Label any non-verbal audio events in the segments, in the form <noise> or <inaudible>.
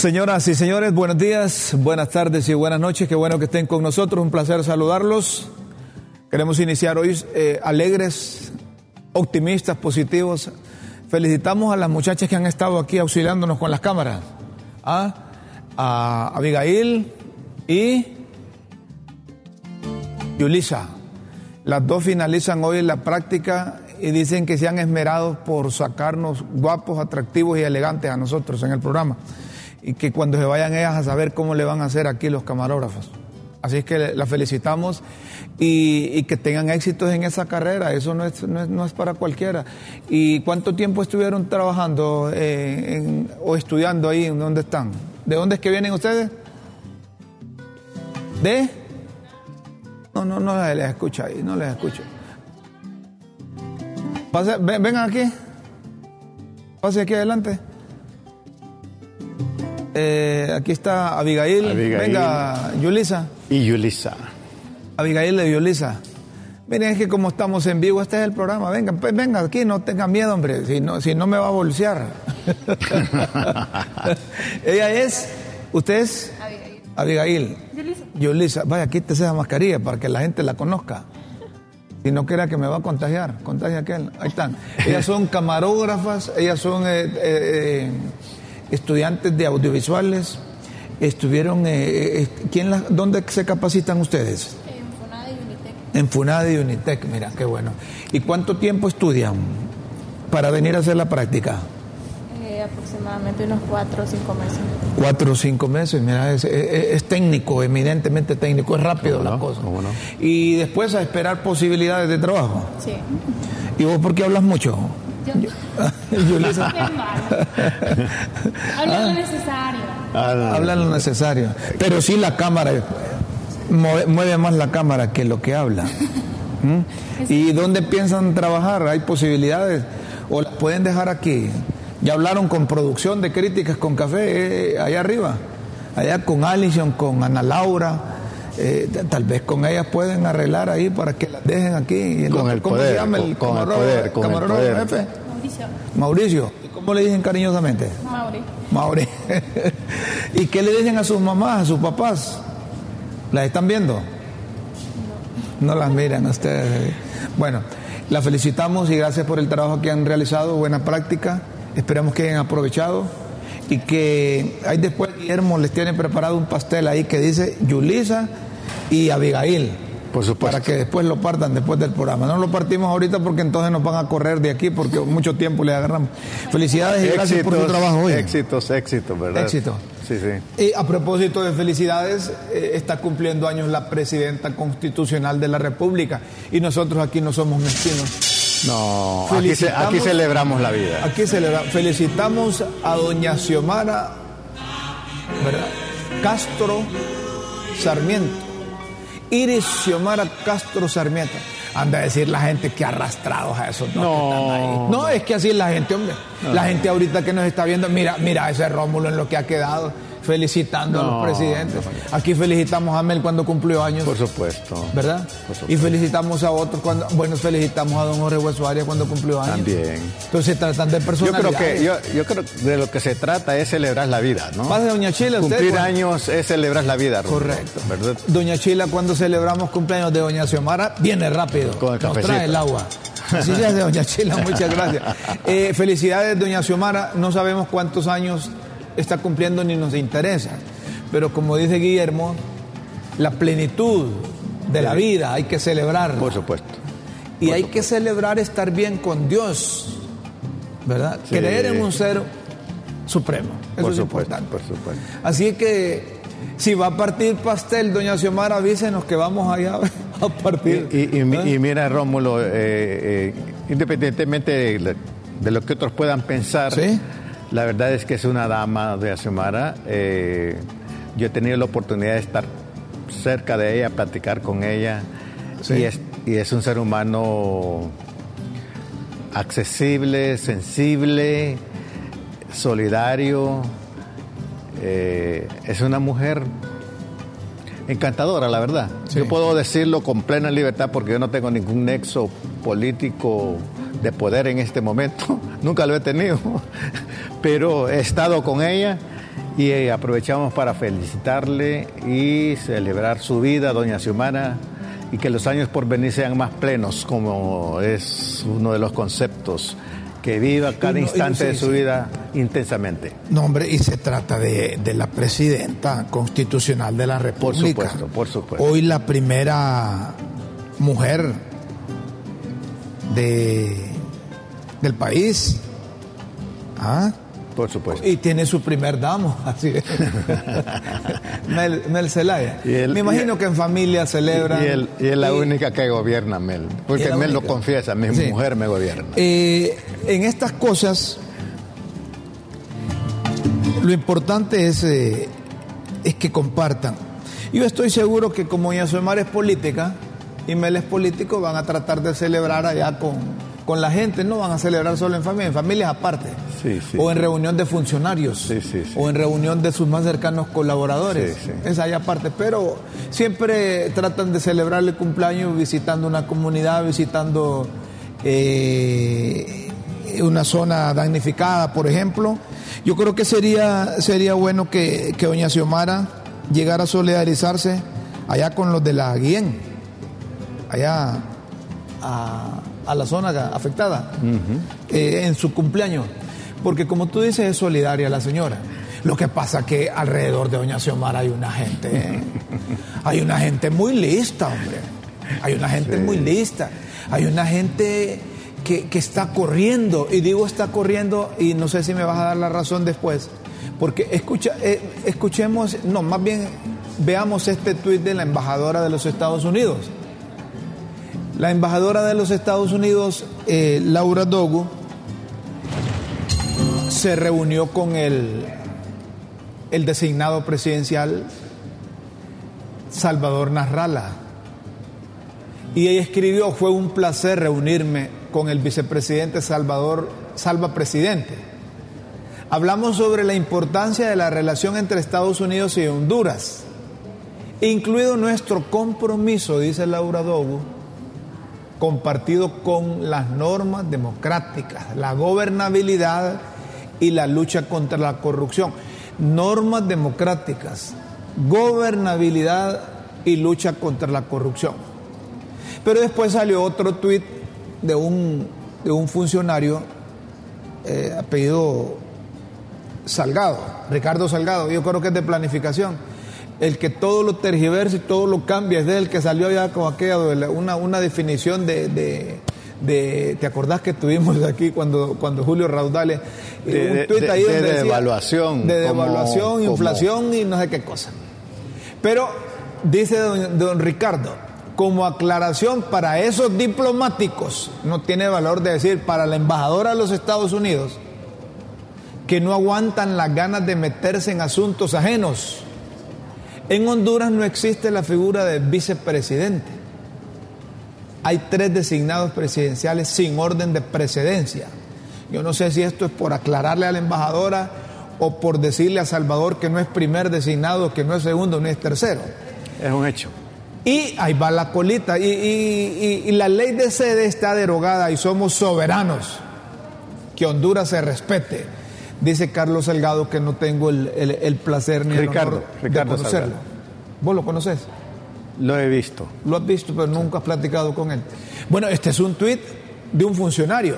Señoras y señores, buenos días, buenas tardes y buenas noches. Qué bueno que estén con nosotros. Un placer saludarlos. Queremos iniciar hoy eh, alegres, optimistas, positivos. Felicitamos a las muchachas que han estado aquí auxiliándonos con las cámaras. ¿Ah? A Abigail y Yulisa. Las dos finalizan hoy la práctica y dicen que se han esmerado por sacarnos guapos, atractivos y elegantes a nosotros en el programa. Y que cuando se vayan ellas a saber cómo le van a hacer aquí los camarógrafos. Así es que las felicitamos y, que tengan éxitos en esa carrera. Eso no es, no es, para cualquiera. ¿Y cuánto tiempo estuvieron trabajando eh, o estudiando ahí? ¿Dónde están? ¿De dónde es que vienen ustedes? ¿De? No, no, no les escucho ahí, no les escucho. Vengan aquí. Pase aquí adelante. Eh, aquí está Abigail. Venga, Yulisa. Y Yulisa. Abigail de Yulisa. Miren, es que como estamos en vivo, este es el programa. Venga, pues, venga aquí, no tengan miedo, hombre. Si no, si no me va a bolsear. <laughs> Ella es. ¿Usted es? Abigail. Abigail. Yulisa. Yulisa. Vaya, quítese esa mascarilla para que la gente la conozca. Si no quiera que me va a contagiar, contagia aquel. Ahí están. Ellas son camarógrafas, ellas son eh, eh, eh, estudiantes de audiovisuales. Estuvieron. ¿quién ¿Dónde se capacitan ustedes? En FUNADE y Unitec. En FUNADE y Unitec, mira, qué bueno. ¿Y cuánto tiempo estudian para venir a hacer la práctica? aproximadamente unos cuatro o cinco meses. Cuatro o cinco meses, mira, es, técnico, eminentemente técnico, es rápido la cosa. Y después a esperar posibilidades de trabajo. Sí. ¿Y vos por qué hablas mucho? Yo. <laughs> Habla lo necesario. Ah, habla lo necesario. Pero sí la cámara, mueve, más la cámara que lo que habla. <laughs> ¿Mm? ¿Y dónde piensan trabajar? ¿Hay posibilidades? ¿O las pueden dejar aquí? Ya hablaron con producción de críticas con café, eh, allá arriba, allá con Alison, con Ana Laura. Eh, tal vez con ellas pueden arreglar ahí para que las dejen aquí. Con el ¿Cómo se llama el con, el poder, con el poder. jefe? Mauricio. Mauricio. ¿Y cómo le dicen cariñosamente? Mauri. Mauri. <laughs> ¿Y qué le dicen a sus mamás, a sus papás? ¿Las están viendo? No. No las miran ustedes. Bueno, las felicitamos y gracias por el trabajo que han realizado. Buena práctica. Esperamos que hayan aprovechado y que ahí después Guillermo les tiene preparado un pastel ahí que dice Yulisa y Abigail. Por supuesto. Para que después lo partan después del programa. No lo partimos ahorita porque entonces nos van a correr de aquí porque mucho tiempo le agarramos. Felicidades y gracias por tu trabajo hoy. Éxitos, éxitos, ¿verdad? Éxito. Sí, sí. Y a propósito de felicidades, eh, está cumpliendo años la presidenta constitucional de la República y nosotros aquí no somos mezquinos. No, aquí, celebramos la vida. Aquí celebramos. Felicitamos a doña Xiomara ¿verdad? Castro Sarmiento. Iris Xiomara Castro Sarmiento. Anda a decir la gente que arrastrados a esos no, que están ahí. No, es que así es la gente, hombre. La gente ahorita que nos está viendo, mira, mira ese Rómulo en lo que ha quedado felicitando a los presidentes. Aquí felicitamos a Mel cuando cumplió años. Por supuesto. ¿Verdad? Y felicitamos a otros cuando, bueno, felicitamos a don Jorge Huesuaria cuando cumplió años. También. Entonces se tratan de personas. Yo creo que, yo, yo, creo de lo que se trata es celebrar la vida, ¿no? Pase, doña Chila, usted. Cumplir años es celebrar la vida, Correcto. ¿verdad? Doña Chila, cuando celebramos cumpleaños de doña Xiomara, viene rápido. Con el Nos trae el agua. Así hace, doña Chila, muchas <laughs> gracias. Eh, felicidades, doña Xiomara. No sabemos cuántos años está cumpliendo ni nos interesa. Pero como dice Guillermo, la plenitud de la vida hay que celebrar. Por supuesto. Y hay que celebrar estar bien con Dios, ¿verdad? Creer en un ser supremo. Eso por es supuesto, importante. Por supuesto. Así que si va a partir pastel, doña Xiomara, avísenos que vamos allá <laughs> a partir. Y, ¿Eh? mira, Rómulo, eh, eh, independientemente de, de, lo que otros puedan pensar, la verdad es que es una dama de Xiomara. Yo he tenido la oportunidad de estar cerca de ella, platicar con ella. Y, es, y es un ser humano accesible, sensible, solidario. Eh, es una mujer encantadora, la verdad. Yo puedo decirlo con plena libertad porque yo no tengo ningún nexo político de poder en este momento. <laughs> Nunca lo he tenido. <laughs> Pero he estado con ella Y eh, aprovechamos para felicitarle y celebrar su vida, doña Xiomara, y que los años por venir sean más plenos, como es uno de los conceptos que viva cada instante de su vida intensamente. No, hombre, y se trata de, la presidenta constitucional de la República. Por supuesto, por supuesto. Hoy la primera mujer de, del país. ¿Ah? Por supuesto. Y tiene su primer damo, <laughs> así Mel, Mel Zelaya. Me imagino que en familia celebran. Y, es la única que gobierna Mel. Porque Mel lo confiesa, mi mujer me gobierna. Eh, en estas cosas, lo importante es, eh, es que compartan. Yo estoy seguro que como Yasomar es política y Mel es político, van a tratar de celebrar allá con con la gente, no van a celebrar solo en familia, en familias aparte. o en reunión de funcionarios. o en reunión de sus más cercanos colaboradores. Es allá aparte. Pero siempre tratan de celebrar el cumpleaños visitando una comunidad, visitando eh, una zona damnificada, por ejemplo. Yo creo que sería, sería bueno que, que doña Xiomara llegara a solidarizarse allá con los de la Guien, allá a a la zona afectada eh, en su cumpleaños. Porque como tú dices, es solidaria la señora. Lo que pasa que alrededor de Doña Xiomara hay una gente, <laughs> hay una gente muy lista, hombre. Hay una gente muy lista. Hay una gente que, está corriendo. Y digo está corriendo, y no sé si me vas a dar la razón después. Porque escucha, eh, escuchemos, no, más bien veamos este tuit de la embajadora de los Estados Unidos la embajadora de los Estados Unidos, eh, Laura Dogo, se reunió con el, el designado presidencial Salvador Narrala. Y ella escribió, fue un placer reunirme con el vicepresidente Salvador, Salva Presidente. Hablamos sobre la importancia de la relación entre Estados Unidos y Honduras, incluido nuestro compromiso, dice Laura Dogo, compartido con las normas democráticas, la gobernabilidad y la lucha contra la corrupción. Normas democráticas, gobernabilidad y lucha contra la corrupción. Pero después salió otro tuit de un, de un funcionario eh, apellido Salgado, Ricardo Salgado, yo creo que es de planificación el que todo lo tergiversa y todo lo cambia, es de el que salió ya con aquella, una, una definición de, de, ¿te acordás que tuvimos <laughs> aquí cuando, cuando Julio Raudales, de, un ahí de, devaluación. De devaluación, inflación y no sé qué cosa. Pero dice don, Ricardo, como aclaración para esos diplomáticos, no tiene valor de decir para la embajadora de los Estados Unidos, que no aguantan las ganas de meterse en asuntos ajenos en Honduras no existe la figura de vicepresidente. Hay tres designados presidenciales sin orden de precedencia. Yo no sé si esto es por aclararle a la embajadora o por decirle a Salvador que no es primer designado, que no es segundo, no es tercero. Es un hecho. Y ahí va la colita. Y, la ley de sede está derogada y somos soberanos. Que Honduras se respete Dice Carlos Salgado que no tengo el, placer ni Ricardo, el honor Ricardo de conocerlo. ¿Vos lo conoces? Lo he visto. Lo has visto, pero nunca has platicado con él. Bueno, este es un tuit de un funcionario.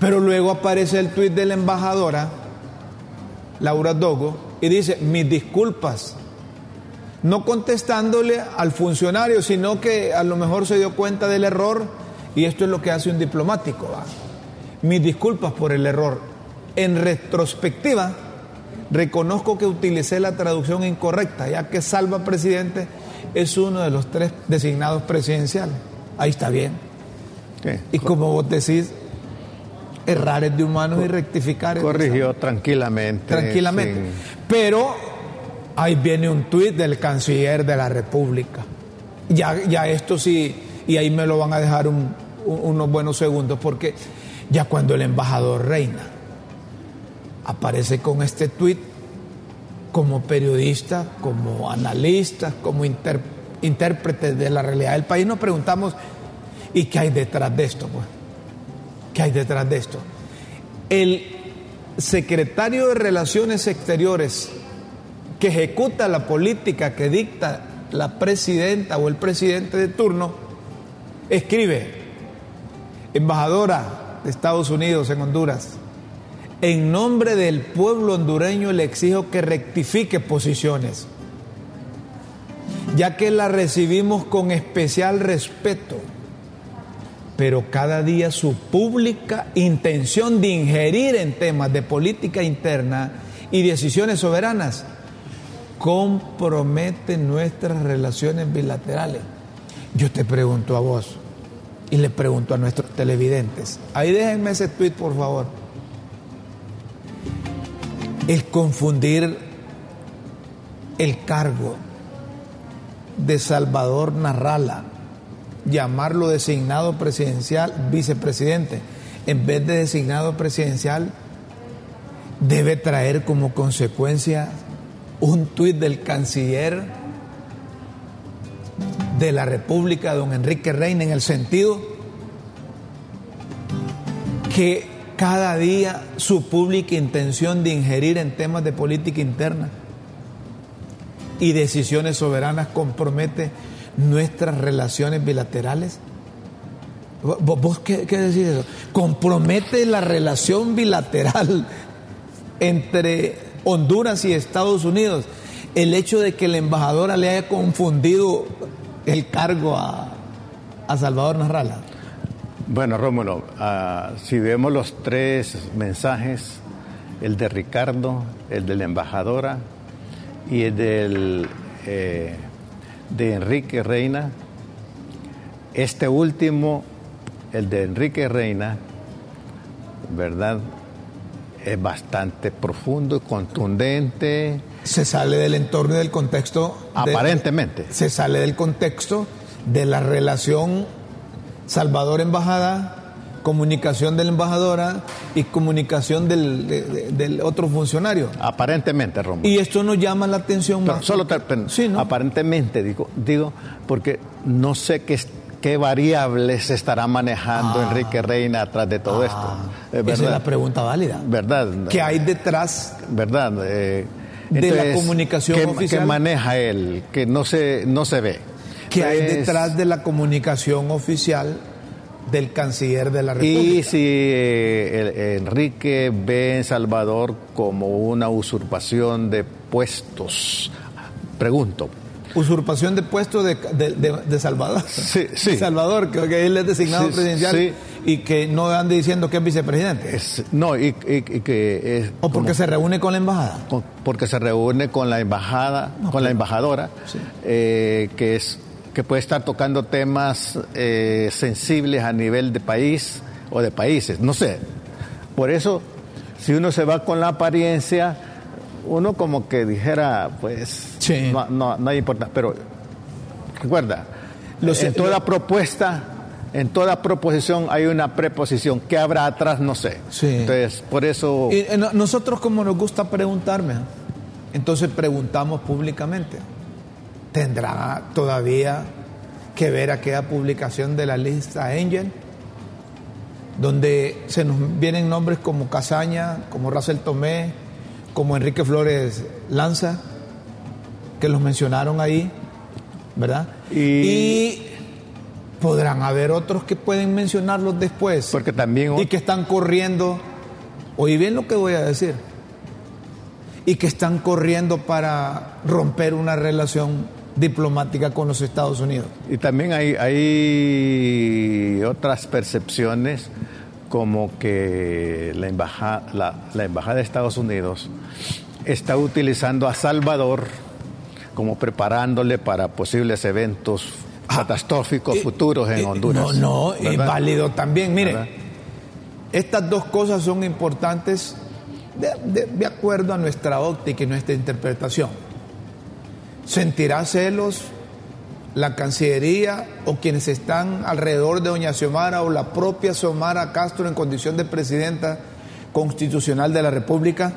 Pero luego aparece el tuit de la embajadora, Laura Dogo, y dice, mis disculpas. No contestándole al funcionario, sino que a lo mejor se dio cuenta del error, y esto es lo que hace un diplomático. Mis disculpas por el error. En retrospectiva, reconozco que utilicé la traducción incorrecta, ya que Salva Presidente es uno de los tres designados presidenciales. Ahí está bien. Y como vos decís, errar es de humanos y rectificar es Corrigió tranquilamente. Tranquilamente. Pero ahí viene un tuit del canciller de la República. Ya, ya esto sí, y ahí me lo van a dejar unos buenos segundos, porque ya cuando el embajador reina aparece con este tuit como periodista, como analista, como intérprete de la realidad del país, nos preguntamos, ¿y qué hay detrás de esto? Pues? ¿Qué hay detrás de esto? El secretario de Relaciones Exteriores que ejecuta la política que dicta la presidenta o el presidente de turno, escribe, embajadora de Estados Unidos en Honduras, en nombre del pueblo hondureño le exijo que rectifique posiciones, ya que la recibimos con especial respeto, pero cada día su pública intención de ingerir en temas de política interna y decisiones soberanas compromete nuestras relaciones bilaterales. Yo te pregunto a vos y le pregunto a nuestros televidentes. Ahí déjenme ese tweet, por favor. El confundir el cargo de Salvador Narrala, llamarlo designado presidencial, vicepresidente, en vez de designado presidencial, debe traer como consecuencia un tuit del canciller de la República, don Enrique Reina, en el sentido que cada día su pública intención de ingerir en temas de política interna y decisiones soberanas compromete nuestras relaciones bilaterales. ¿Vos qué, decís eso? Compromete la relación bilateral entre Honduras y Estados Unidos, el hecho de que la embajadora le haya confundido el cargo a, Salvador Narrala? Bueno, Rómulo, ah, si vemos los tres mensajes, el de Ricardo, el de la embajadora y el del, eh, de Enrique Reina, este último, el de Enrique Reina, ¿verdad? es bastante profundo y contundente. Se sale del entorno y del contexto. Aparentemente. se sale del contexto de la relación Salvador-Embajada, comunicación de la embajadora y comunicación del, otro funcionario. Aparentemente, Romo. Y esto nos llama la atención más. Solo aparentemente, digo, digo, porque no sé qué ¿Qué variables se estará manejando ah. Enrique Reina atrás de todo esto? Ah. Eh, esa es la pregunta válida. ¿Verdad? ¿Qué hay detrás? ¿Verdad? Eh, de la comunicación oficial. ¿Qué maneja él? Que no se, no se ve. ¿Qué hay pues, detrás de la comunicación oficial del canciller de la República? Y si eh, Enrique ve en Salvador como una usurpación de puestos, pregunto, usurpación de puesto de, Salvador. Sí, <laughs> sí. Salvador, que, él es designado presidencial y que no ande diciendo que es vicepresidente. no, y, que es. O porque se reúne con la embajada. porque se reúne con la embajada, con la embajadora, eh, que es que puede estar tocando temas eh, sensibles a nivel de país o de países, no sé. Por eso, si uno se va con la apariencia uno como que dijera, pues, no, no, hay importancia. Pero recuerda, en toda propuesta, en toda proposición hay una preposición. ¿Qué habrá atrás? No sé. Entonces, por eso... Y, eh, nosotros como nos gusta preguntarme, entonces preguntamos públicamente. ¿Tendrá todavía que ver aquella publicación de la lista Angel? donde se nos vienen nombres como Casaña, como Russell Tomé, como Enrique Flores Lanza, que los mencionaron ahí, ¿verdad? Y, podrán haber otros que pueden mencionarlos después. Porque también... Y que están corriendo, oí bien lo que voy a decir, y que están corriendo para romper una relación diplomática con los Estados Unidos. Y también hay, hay otras percepciones como que la embajada, la, embajada de Estados Unidos está utilizando a Salvador como preparándole para posibles eventos ah, catastróficos futuros en Honduras. No, no, es válido también. Mire, estas dos cosas son importantes de, acuerdo a nuestra óptica y nuestra interpretación. Sentirá celos la Cancillería o quienes están alrededor de doña Xiomara o la propia Xiomara Castro en condición de presidenta constitucional de la República,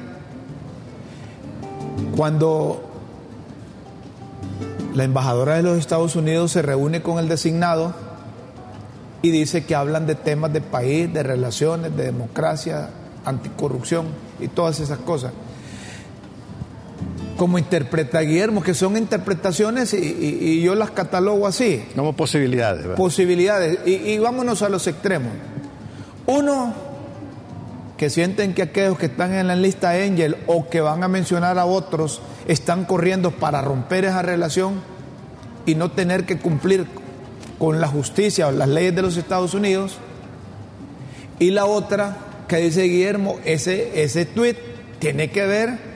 cuando la embajadora de los Estados Unidos se reúne con el designado y dice que hablan de temas de país, de relaciones, de democracia, anticorrupción y todas esas cosas. Como interpreta Guillermo, que son interpretaciones y, yo las catalogo así. Como posibilidades. Posibilidades. Y, y vámonos a los extremos. Uno, que sienten que aquellos que están en la lista Angel o que van a mencionar a otros están corriendo para romper esa relación y no tener que cumplir con la justicia o las leyes de los Estados Unidos. Y la otra que dice Guillermo, ese, ese tweet tiene que ver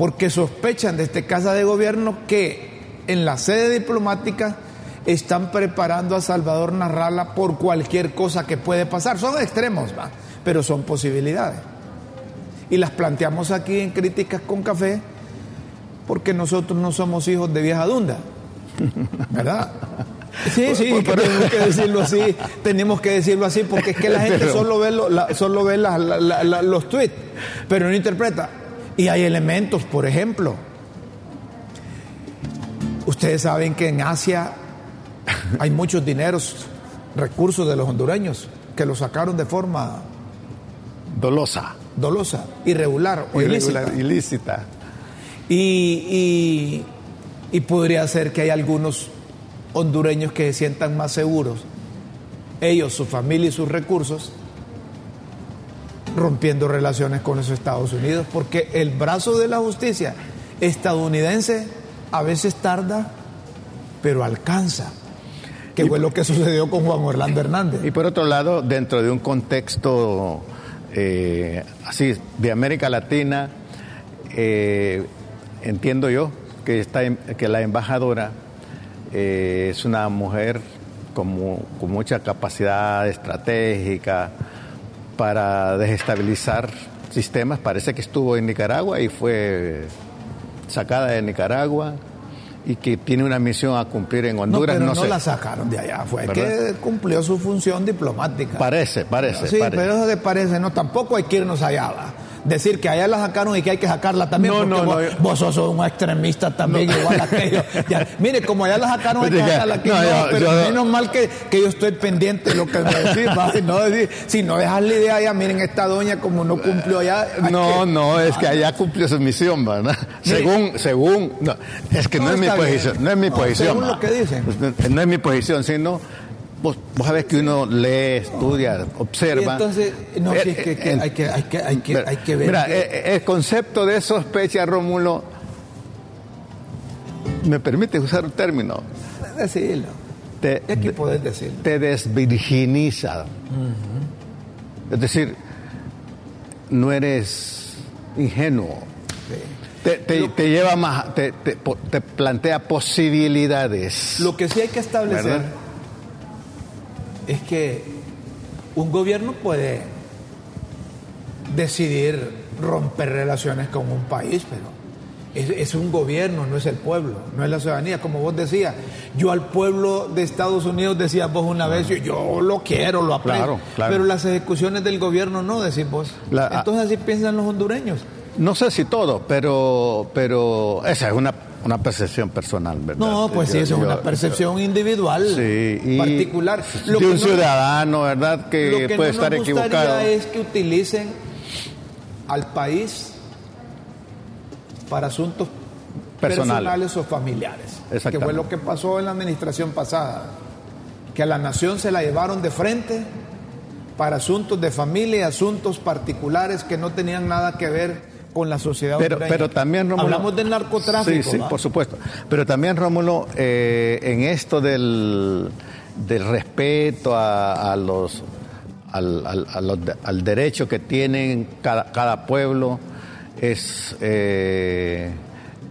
porque sospechan de este casa de gobierno que en la sede diplomática están preparando a Salvador Narrala por cualquier cosa que puede pasar. Son extremos, ¿va? pero son posibilidades. Y las planteamos aquí en Críticas con Café porque nosotros no somos hijos de vieja dunda, ¿verdad? <laughs> Sí, sí, tenemos que decirlo así, tenemos que decirlo así, porque es que la gente solo ve, solo ve los tweets, pero no interpreta. Y hay elementos, por ejemplo, ustedes saben que en Asia <laughs> hay muchos dineros, recursos de los hondureños, que los sacaron de forma dolosa. Dolosa, irregular o ilícita. ilícita. Y, y podría ser que hay algunos hondureños que se sientan más seguros, ellos, su familia y sus recursos, rompiendo relaciones con los Estados Unidos, porque el brazo de la justicia estadounidense a veces tarda, pero alcanza, que fue lo que sucedió con Juan Orlando Hernández. Y por otro lado, dentro de un contexto eh, así de América Latina, eh, entiendo yo que, está, que la embajadora eh, es una mujer con, con mucha capacidad estratégica para desestabilizar sistemas. Parece que estuvo en Nicaragua y fue sacada de Nicaragua y que tiene una misión a cumplir en Honduras. No, pero no, la sacaron de allá, fue que cumplió su función diplomática. Parece, parece. Sí, pero eso de parece, no, tampoco hay que irnos allá decir que allá la sacaron y que hay que sacarla también. No, no, vos, no, vos, sos un extremista también, igual a aquello. mire, como allá la sacaron, <laughs> hay que sacarla aquí. pero menos mal que, que, yo estoy pendiente de lo que me decís. no, si no dejas la idea allá, miren, esta doña como no cumplió allá. No, no, es que allá cumplió su misión, ¿verdad? Según, según, es que no, es mi posición, no es mi posición. Según lo que dicen. No es mi posición, sino vos, vos sabés que uno lee, estudia, observa. entonces, no, eh, es que, hay, que, hay, que, hay, que, hay que ver. Mira, eh, el concepto de sospecha, Rómulo, ¿me permite usar un término? Decirlo. Te, aquí podés decirlo. Te desvirginiza. Es decir, no eres ingenuo. Te, te, lleva más, te, te, plantea posibilidades. Lo que sí hay que establecer es que un gobierno puede decidir romper relaciones con un país, pero es, un gobierno, no es el pueblo, no es la ciudadanía. Como vos decías, yo al pueblo de Estados Unidos decía vos una vez, yo, lo quiero, lo aprecio, pero las ejecuciones del gobierno no, decís vos. Entonces así piensan los hondureños. No sé si todo, pero, pero esa es una una percepción personal, ¿verdad? No, pues sí, eso es una percepción individual, particular. de un ciudadano, ¿verdad? Que, que puede estar equivocado. es que utilicen al país para asuntos personales, o familiares. Que fue lo que pasó en la administración pasada. Que a la nación se la llevaron de frente para asuntos de familia y asuntos particulares que no tenían nada que ver con la sociedad pero, pero también Rómulo, hablamos del narcotráfico sí sí por supuesto. Pero también Rómulo eh, en esto del, del respeto a, los al, al, derecho que tienen cada, cada pueblo es eh,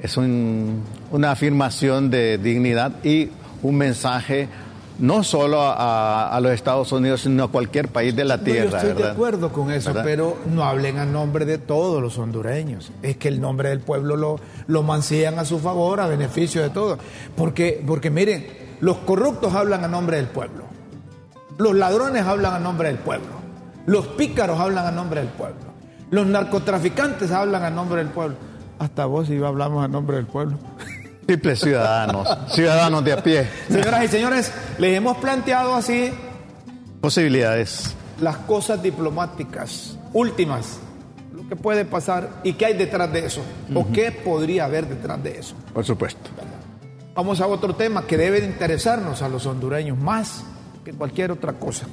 es un, una afirmación de dignidad y un mensaje no solo a, los Estados Unidos, sino a cualquier país de la tierra. yo estoy de acuerdo con eso, pero no hablen a nombre de todos los hondureños. Es que el nombre del pueblo lo, lo mancillan a su favor, a beneficio de todos. Porque, porque miren, los corruptos hablan a nombre del pueblo. Los ladrones hablan a nombre del pueblo. Los pícaros hablan a nombre del pueblo. Los narcotraficantes hablan a nombre del pueblo. Hasta vos y yo hablamos a nombre del pueblo. <laughs> Simples ciudadanos, ciudadanos de a pie. Señoras y señores, les hemos planteado así posibilidades. Las cosas diplomáticas últimas, ¿Qué puede pasar y qué hay detrás de eso? ¿O qué podría haber detrás de eso? Por supuesto. Vamos a otro tema que debe interesarnos a los hondureños más que cualquier otra cosa.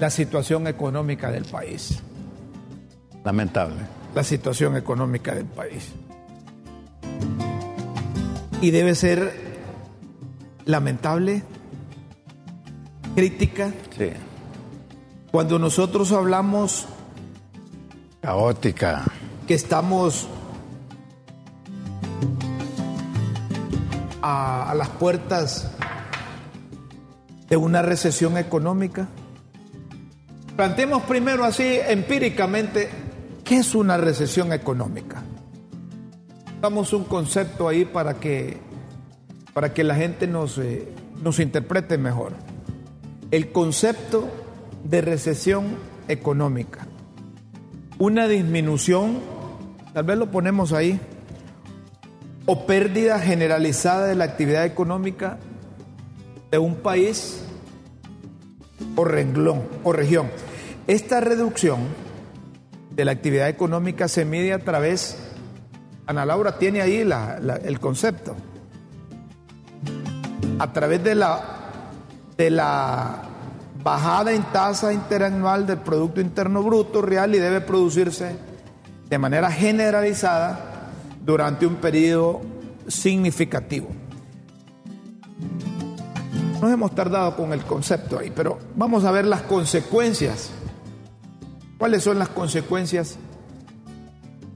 La situación económica del país. Lamentable. La situación económica del país. Y debe ser lamentable, crítica. Sí. Cuando nosotros hablamos Caótica. que estamos a, a las puertas de una recesión económica. Planteemos primero así empíricamente qué es una recesión económica. Damos un concepto ahí para que, para que la gente nos, eh, nos interprete mejor. El concepto de recesión económica. Una disminución, tal vez lo ponemos ahí, o pérdida generalizada de la actividad económica de un país o renglón o región. Esta reducción de la actividad económica se mide a través, Ana Laura tiene ahí el concepto, a través de la, de la bajada en tasa interanual del Producto Interno Bruto real y debe producirse de manera generalizada durante un periodo significativo. Nos hemos tardado con el concepto ahí, pero vamos a ver las consecuencias. ¿Cuáles son las consecuencias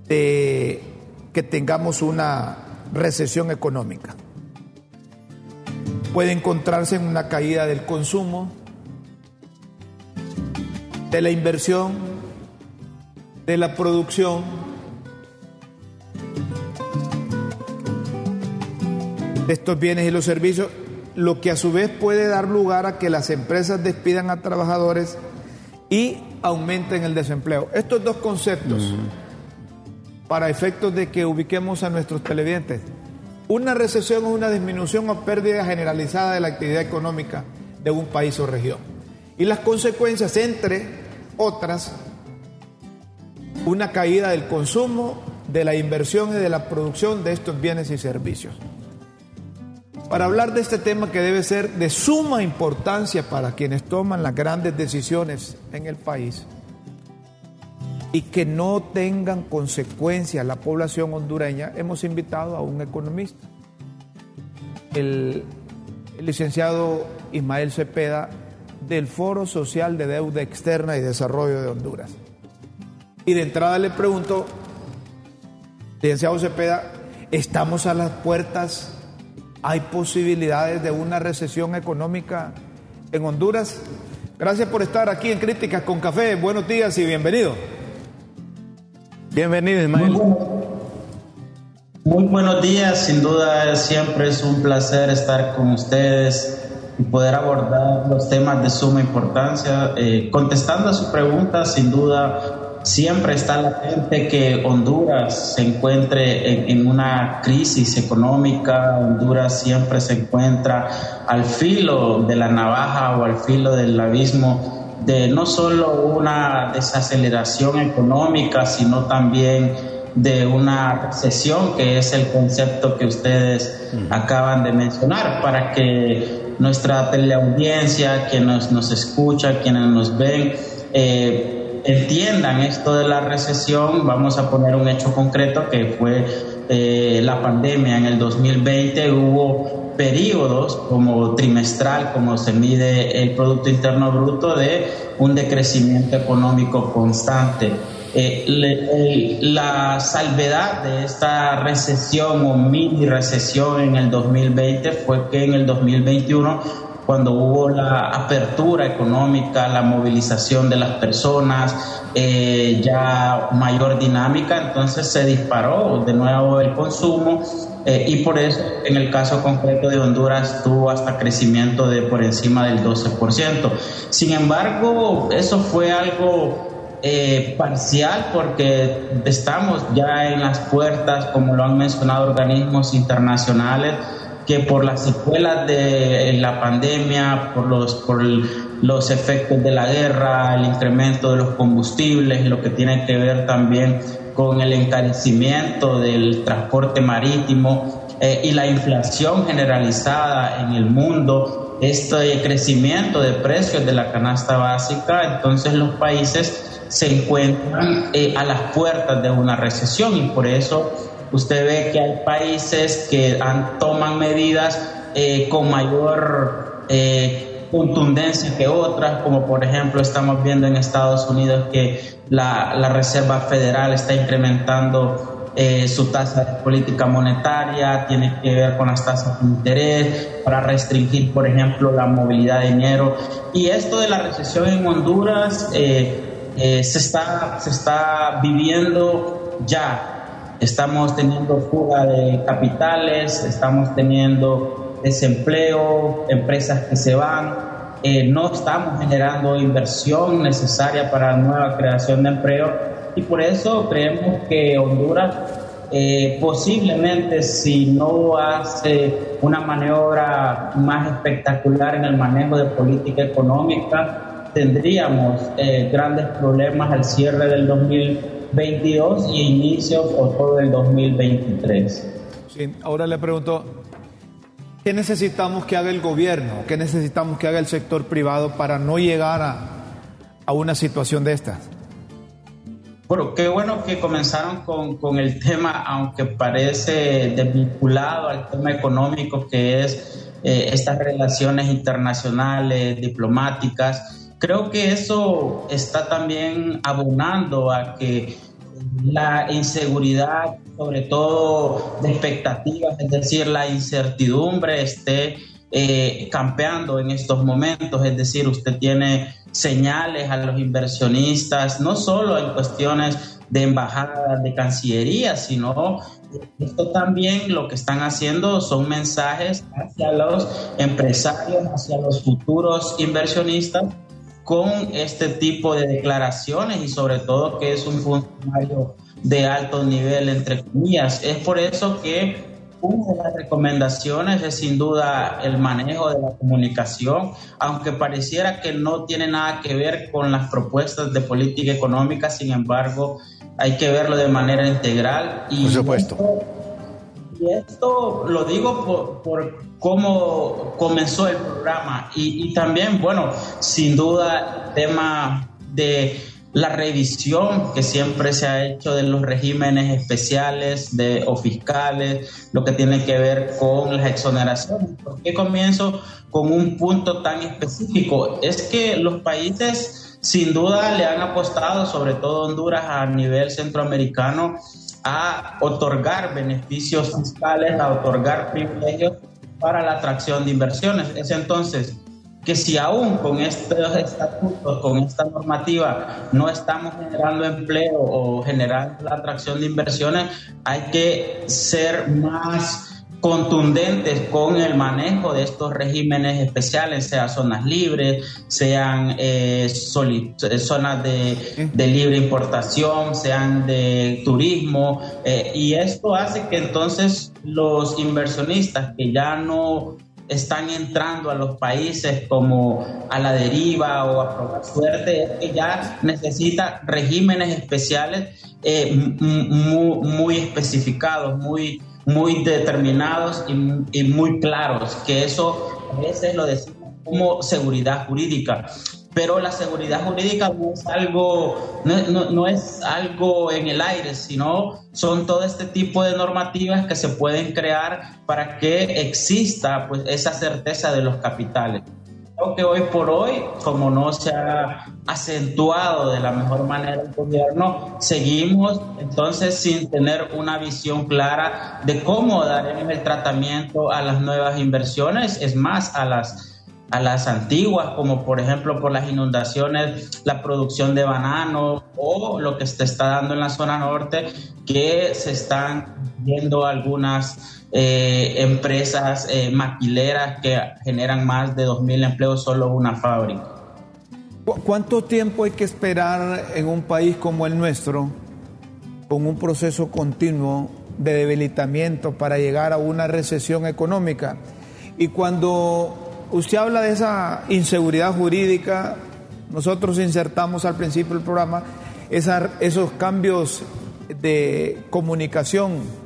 de que tengamos una recesión económica? Puede encontrarse en una caída del consumo, de la inversión, de la producción, de estos bienes y los servicios, lo que a su vez puede dar lugar a que las empresas despidan a trabajadores y aumenten el desempleo. Estos dos conceptos, para efectos de que ubiquemos a nuestros televidentes, una recesión es una disminución o pérdida generalizada de la actividad económica de un país o región. Y las consecuencias, entre otras, una caída del consumo, de la inversión y de la producción de estos bienes y servicios. Para hablar de este tema que debe ser de suma importancia para quienes toman las grandes decisiones en el país y que no tengan consecuencias la población hondureña, hemos invitado a un economista, el, el licenciado Ismael Cepeda del Foro Social de Deuda Externa y Desarrollo de Honduras. Y de entrada le pregunto, licenciado Cepeda, ¿estamos a las puertas? ¿Hay posibilidades de una recesión económica en Honduras? Gracias por estar aquí en Críticas con Café. Buenos días y bienvenido. Bienvenido, Ismael. Muy buenos días, sin duda siempre es un placer estar con ustedes y poder abordar los temas de suma importancia. Eh, contestando a su pregunta, sin duda siempre está latente que Honduras se encuentre en, en una crisis económica, Honduras siempre se encuentra al filo de la navaja o al filo del abismo de no solo una desaceleración económica, sino también de una recesión, que es el concepto que ustedes acaban de mencionar, para que nuestra teleaudiencia, quienes nos escuchan, quienes nos ven, eh, entiendan esto de la recesión. Vamos a poner un hecho concreto que fue eh, la pandemia en el 2020. Hubo periodos como trimestral, como se mide el Producto Interno Bruto, de un decrecimiento económico constante. Eh, la salvedad de esta recesión o mini recesión en el 2020 fue que en el 2021 cuando hubo la apertura económica, la movilización de las personas, eh, ya mayor dinámica, entonces se disparó de nuevo el consumo eh, y por eso en el caso concreto de Honduras tuvo hasta crecimiento de por encima del 12%. Sin embargo, eso fue algo eh, parcial porque estamos ya en las puertas, como lo han mencionado organismos internacionales, que por las secuelas de la pandemia, por, los, por, los efectos de la guerra, el incremento de los combustibles, lo que tiene que ver también con el encarecimiento del transporte marítimo eh, y la inflación generalizada en el mundo, este crecimiento de precios de la canasta básica, entonces los países se encuentran eh, a las puertas de una recesión y por eso usted ve que hay países que toman medidas eh, con mayor contundencia que otras, como por ejemplo estamos viendo en Estados Unidos que la, Reserva Federal está incrementando eh, su tasa de política monetaria, tiene que ver con las tasas de interés, para restringir, por ejemplo, la movilidad de dinero. Y esto de la recesión en Honduras eh, eh, se, está, se está viviendo ya. Estamos teniendo fuga de capitales, estamos teniendo desempleo, empresas que se van, eh, no estamos generando inversión necesaria para nueva creación de empleo y por eso creemos que Honduras eh, posiblemente si no hace una maniobra más espectacular en el manejo de política económica, tendríamos eh, grandes problemas al cierre del 2022 y inicio o todo el 2023. Sí, ahora le pregunto, ¿Qué necesitamos que haga el gobierno? ¿Qué necesitamos que haga el sector privado para no llegar a, una situación de estas? Bueno, qué bueno que comenzaron con, el tema, aunque parece desvinculado al tema económico, que es eh, estas relaciones internacionales, diplomáticas. Creo que eso está también abonando a que la inseguridad, sobre todo de expectativas, es decir, la incertidumbre esté eh, campeando en estos momentos, es decir, usted tiene señales a los inversionistas, no solo en cuestiones de embajada, de cancillería, sino esto también lo que están haciendo son mensajes hacia los empresarios, hacia los futuros inversionistas con este tipo de declaraciones y sobre todo que es un funcionario de alto nivel, entre comillas. Es por eso que una de las recomendaciones es sin duda el manejo de la comunicación, aunque pareciera que no tiene nada que ver con las propuestas de política económica, sin embargo, hay que verlo de manera integral. Y por supuesto. y esto lo digo por, por cómo comenzó el programa y, también, bueno, sin duda el tema de la revisión que siempre se ha hecho de los regímenes especiales o fiscales, lo que tiene que ver con las exoneraciones. ¿Por qué comienzo con un punto tan específico? Es que los países sin duda le han apostado, sobre todo Honduras a nivel centroamericano, a otorgar beneficios fiscales, a otorgar privilegios para la atracción de inversiones. Es entonces que si aún con estos estatutos, con esta normativa, no estamos generando empleo o generando la atracción de inversiones, hay que ser más contundentes con el manejo de estos regímenes especiales, sean zonas libres, sean eh, zonas de, libre importación, sean de turismo, eh, y esto hace que entonces los inversionistas que ya no están entrando a los países como a la deriva o a probar suerte, es que ya necesita regímenes especiales eh, muy, especificados, muy, muy determinados y, muy claros, que eso a veces lo decimos como seguridad jurídica pero la seguridad jurídica no es algo, no, es algo en el aire, sino son todo este tipo de normativas que se pueden crear para que exista pues, esa certeza de los capitales. Creo que hoy por hoy, como no se ha acentuado de la mejor manera el gobierno, seguimos entonces sin tener una visión clara de cómo daremos el tratamiento a las nuevas inversiones, es más, a las a las antiguas, como por ejemplo por las inundaciones, la producción de banano o lo que se está dando en la zona norte, que se están viendo algunas eh, empresas eh, maquileras que generan más de 2.000 empleos solo una fábrica. ¿Cuánto tiempo hay que esperar en un país como el nuestro, con un proceso continuo de debilitamiento para llegar a una recesión económica? Y cuando usted habla de esa inseguridad jurídica, nosotros insertamos al principio del programa esos cambios de comunicación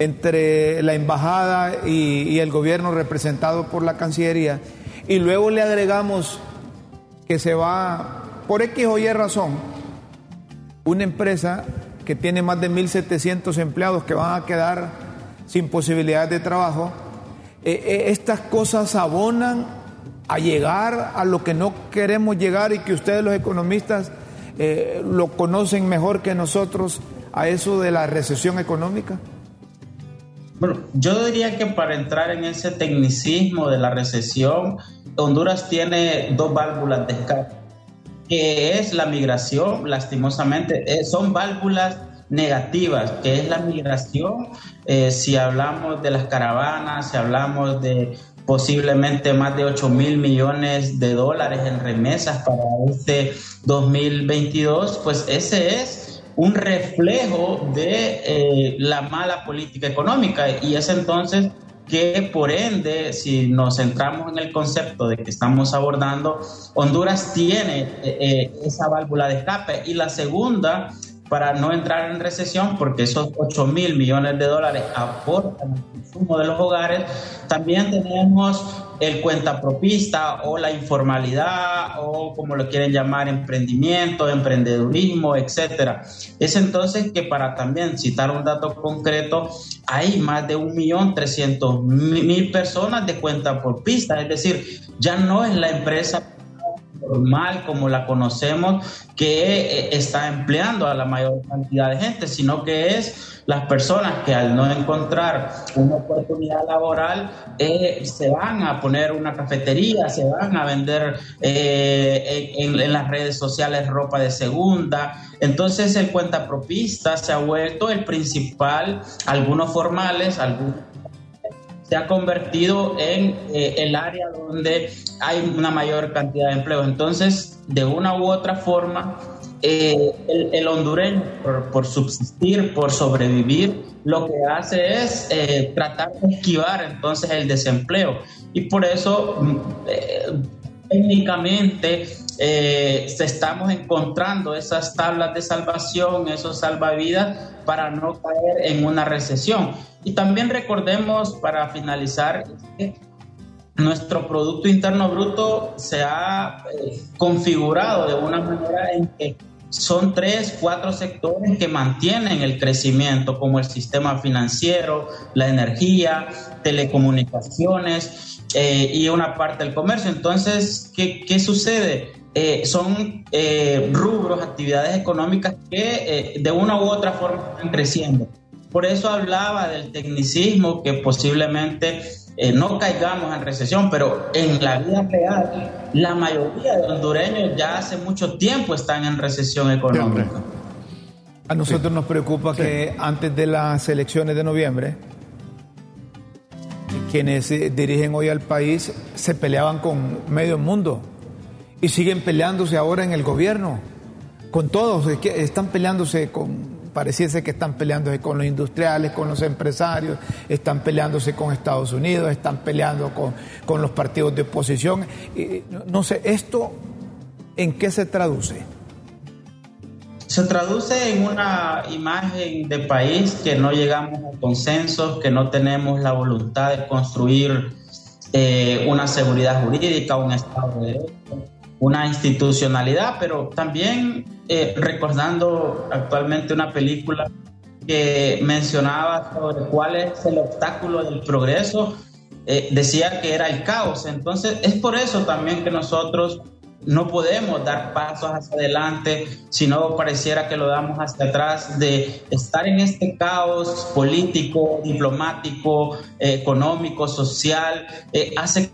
entre la embajada y, el gobierno representado por la Cancillería, y luego le agregamos que se va, por X o Y razón, una empresa que tiene más de 1.700 empleados que van a quedar sin posibilidades de trabajo, eh, eh, estas cosas abonan a llegar a lo que no queremos llegar y que ustedes los economistas eh, lo conocen mejor que nosotros, a eso de la recesión económica. Bueno, yo diría que para entrar en ese tecnicismo de la recesión, Honduras tiene dos válvulas de escape, que es la migración, lastimosamente, eh, son válvulas negativas, que es la migración, eh, si hablamos de las caravanas, si hablamos de posiblemente más de 8 mil millones de dólares en remesas para este 2022, pues ese es un reflejo de eh, la mala política económica. Y es entonces que por ende, si nos centramos en el concepto de que estamos abordando, Honduras tiene eh, eh, esa válvula de escape. Y la segunda para no entrar en recesión, porque esos 8 mil millones de dólares aportan al consumo de los hogares, también tenemos el cuentapropista o la informalidad o como lo quieren llamar emprendimiento, emprendedurismo, etcétera. Es entonces que para también citar un dato concreto, hay más de un millón trescientos mil personas de cuentapropista, es decir, ya no es la empresa normal como la conocemos que eh, está empleando a la mayor cantidad de gente, sino que es las personas que al no encontrar una oportunidad laboral eh, se van a poner una cafetería, se van a vender eh, en, las redes sociales ropa de segunda. Entonces el cuenta propista se ha vuelto el principal, algunos formales, algunos se ha convertido en eh, el área donde hay una mayor cantidad de empleo. Entonces, de una u otra forma, eh, el, hondureño, por, subsistir, por sobrevivir, lo que hace es eh, tratar de esquivar entonces el desempleo. Y por eso, mm, técnicamente, se estamos encontrando esas tablas de salvación, esos salvavidas para no caer en una recesión. Y también recordemos, para finalizar, que nuestro Producto Interno Bruto se ha eh, configurado de una manera en que son tres, cuatro sectores que mantienen el crecimiento, como el sistema financiero, la energía, telecomunicaciones eh, y una parte del comercio. Entonces, ¿qué, qué sucede? Eh, son rubros, actividades económicas que de una u otra forma están creciendo. Por eso hablaba del tecnicismo que posiblemente eh, no caigamos en recesión, pero en la vida real la mayoría de hondureños ya hace mucho tiempo están en recesión económica. A nosotros nos preocupa que antes de las elecciones de noviembre, quienes eh, dirigen hoy al país se peleaban con medio mundo y siguen peleándose ahora en el gobierno, con todos, están peleándose con pareciese que están peleándose con los industriales, con los empresarios, están peleándose con Estados Unidos, están peleando con, los partidos de oposición. no sé, ¿esto en qué se traduce? Se traduce en una imagen de país que no llegamos a consensos, que no tenemos la voluntad de construir eh, una seguridad jurídica, un Estado de Derecho una institucionalidad, pero también eh, recordando actualmente una película que mencionaba sobre cuál es el obstáculo del progreso, eh, decía que era el caos. Entonces es por eso también que nosotros no podemos dar pasos hacia adelante, sino pareciera que lo damos hacia atrás de estar en este caos político, diplomático, económico, social, eh, hace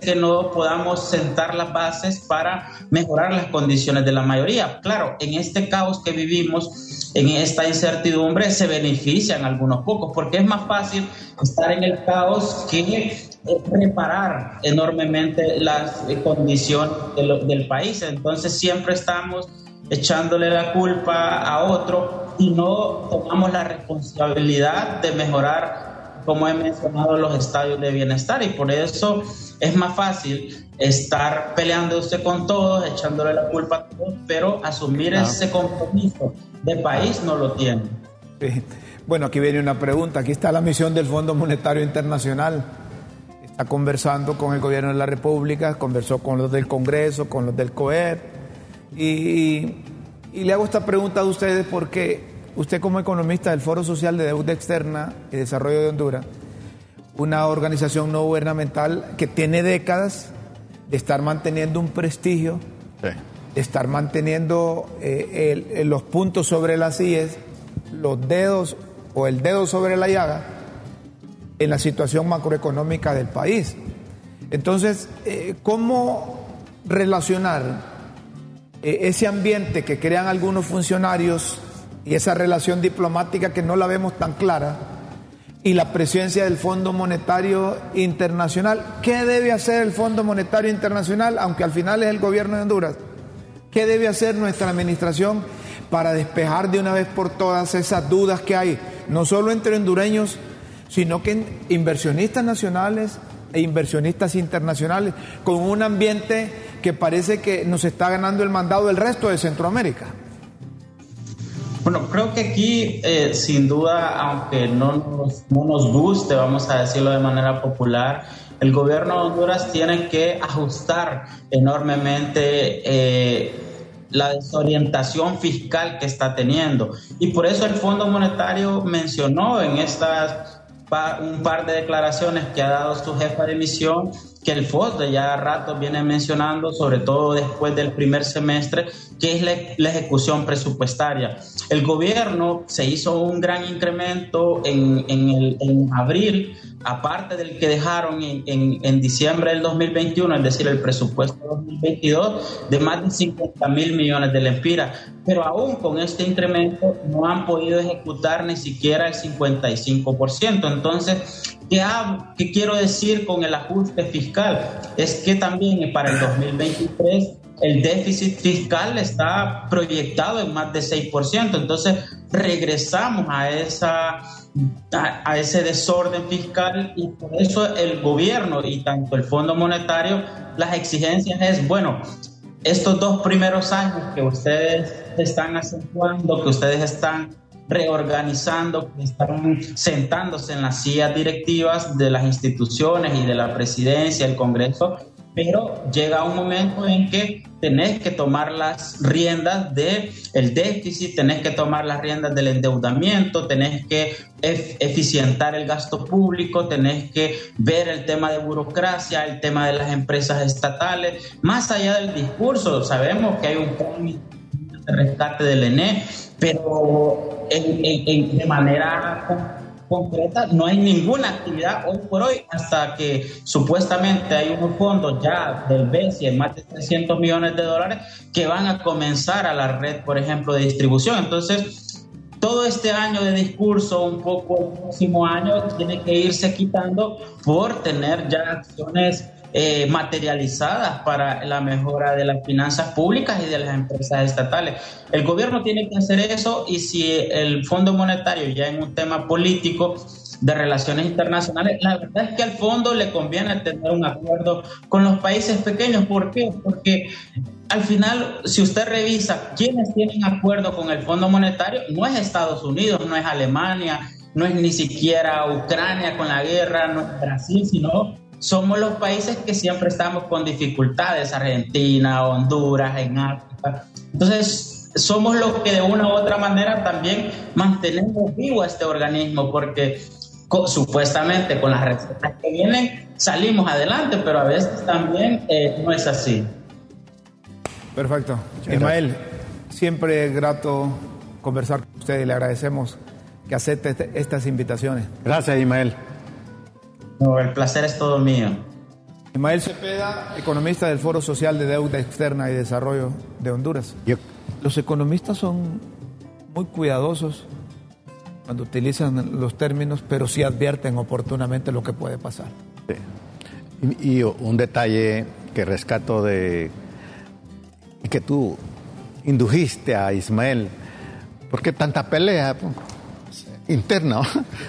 que no podamos sentar las bases para mejorar las condiciones de la mayoría. Claro, en este caos que vivimos, en esta incertidumbre, se benefician algunos pocos, porque es más fácil estar en el caos que reparar enormemente las condiciones del país. Entonces siempre estamos echándole la culpa a otro y no tomamos la responsabilidad de mejorar, como he mencionado, los estadios de bienestar. Y por eso es más fácil estar peleándose con todos, echándole la culpa a todos, pero asumir ese compromiso de país no lo tiene. Bueno, aquí viene una pregunta. Aquí está la misión del Fondo Monetario Internacional. Está conversando con el gobierno de la República, conversó con los del Congreso, con los del COEP. Y, y le hago esta pregunta a ustedes porque usted como economista del Foro Social de Deuda Externa y Desarrollo de Honduras, una organización no gubernamental que tiene décadas de estar manteniendo un prestigio, de estar manteniendo eh, los puntos sobre las IES, los dedos o el dedo sobre la llaga en la situación macroeconómica del país. Entonces, eh, ¿cómo relacionar eh, ese ambiente que crean algunos funcionarios y esa relación diplomática que no la vemos tan clara? Y la presencia del Fondo Monetario Internacional. ¿Qué debe hacer el Fondo Monetario Internacional, aunque al final es el gobierno de Honduras? ¿Qué debe hacer nuestra administración para despejar de una vez por todas esas dudas que hay, no solo entre hondureños, sino que inversionistas nacionales e inversionistas internacionales, con un ambiente que parece que nos está ganando el mandado del resto de Centroamérica? Bueno, creo que aquí, eh, sin duda, aunque no nos, no nos guste, vamos a decirlo de manera popular, el gobierno de Honduras tiene que ajustar enormemente eh, la desorientación fiscal que está teniendo. Y por eso el Fondo Monetario mencionó en estas un par de declaraciones que ha dado su jefa de misión que el FOSDE ya rato viene mencionando, sobre todo después del primer semestre, que es la, ejecución presupuestaria. El gobierno se hizo un gran incremento en, en abril, aparte del que dejaron en, en, diciembre del 2021, es decir, el presupuesto 2022, de más de 50 mil millones de lempiras. Pero aún con este incremento no han podido ejecutar ni siquiera el 55%. Entonces, ¿Qué, quiero decir con el ajuste fiscal? Es que también para el 2023 el déficit fiscal está proyectado en más de 6%. Entonces regresamos a, esa, a, ese desorden fiscal y por eso el gobierno y tanto el Fondo Monetario, las exigencias es, bueno, estos dos primeros años que ustedes están acentuando, que ustedes están reorganizando, que están sentándose en las sillas directivas de las instituciones y de la presidencia, el Congreso, pero llega un momento en que tenés que tomar las riendas del el déficit, tenés que tomar las riendas del endeudamiento, tenés que eficientar el gasto público, tenés que ver el tema de burocracia, el tema de las empresas estatales, más allá del discurso, sabemos que hay un plan de rescate del ENE, pero de manera concreta no hay ninguna actividad hoy por hoy hasta que supuestamente hay unos fondos ya del BESI más de 300 millones de dólares que van a comenzar a la red, por ejemplo, de distribución. Entonces, todo este año de discurso, un poco el próximo año, tiene que irse quitando por tener ya acciones eh, materializadas para la mejora de las finanzas públicas y de las empresas estatales. El gobierno tiene que hacer eso y si el Fondo Monetario ya en un tema político de relaciones internacionales, la verdad es que al fondo le conviene tener un acuerdo con los países pequeños. ¿Por qué? Porque al final, si usted revisa quiénes tienen acuerdo con el Fondo Monetario, no es Estados Unidos, no es Alemania, no es ni siquiera Ucrania con la guerra, no es Brasil, sino somos los países que siempre estamos con dificultades, Argentina, Honduras, en África. Entonces, somos los que de una u otra manera también mantenemos vivo este organismo, porque supuestamente con las recetas que vienen salimos adelante, pero a veces también eh, no es así. Perfecto. Ismael, siempre es grato conversar con usted y le agradecemos que acepte este, estas invitaciones. Gracias, Ismael el placer es todo mío. Ismael Cepeda, economista del Foro Social de Deuda Externa y Desarrollo de Honduras. Los economistas son muy cuidadosos cuando utilizan los términos, pero sí advierten oportunamente lo que puede pasar. Y, un detalle que rescato de que tú indujiste a Ismael, ¿por qué tanta pelea interna?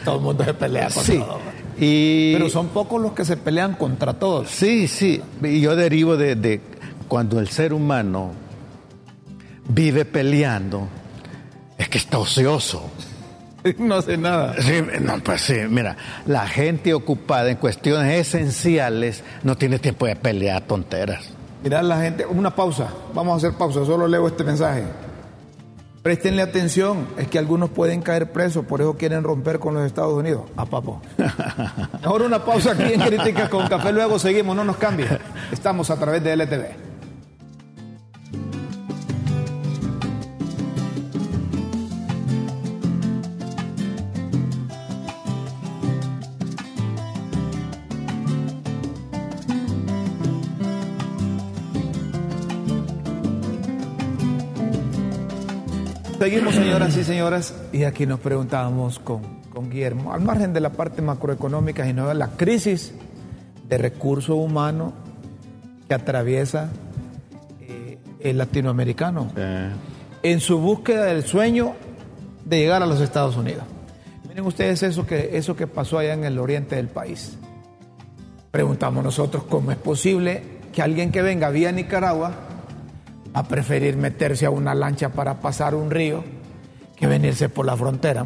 Todo el mundo se pelea con sí. Y, Pero son pocos los que se pelean contra todos. Sí, sí. Y yo derivo de, de cuando el ser humano vive peleando, es que está ocioso. <laughs> no hace nada. Sí, no, pues sí, mira, la gente ocupada en cuestiones esenciales no tiene tiempo de pelear tonteras. Mirad la gente, una pausa, vamos a hacer pausa, solo leo este mensaje. Préstenle atención, es que algunos pueden caer presos, por eso quieren romper con los Estados Unidos. A papo. <laughs> Ahora una pausa aquí en Críticas con Café, luego seguimos, no nos cambie. Estamos a través de LTV. Seguimos, señoras y señoras, y aquí nos preguntábamos con, con Guillermo, al margen de la parte macroeconómica, sino de la crisis de recursos humanos que atraviesa eh, el latinoamericano Eh, en su búsqueda del sueño de llegar a los Estados Unidos. Miren ustedes eso que, eso que pasó allá en el oriente del país. Preguntamos nosotros cómo es posible que alguien que venga vía Nicaragua a preferir meterse a una lancha para pasar un río que venirse por la frontera.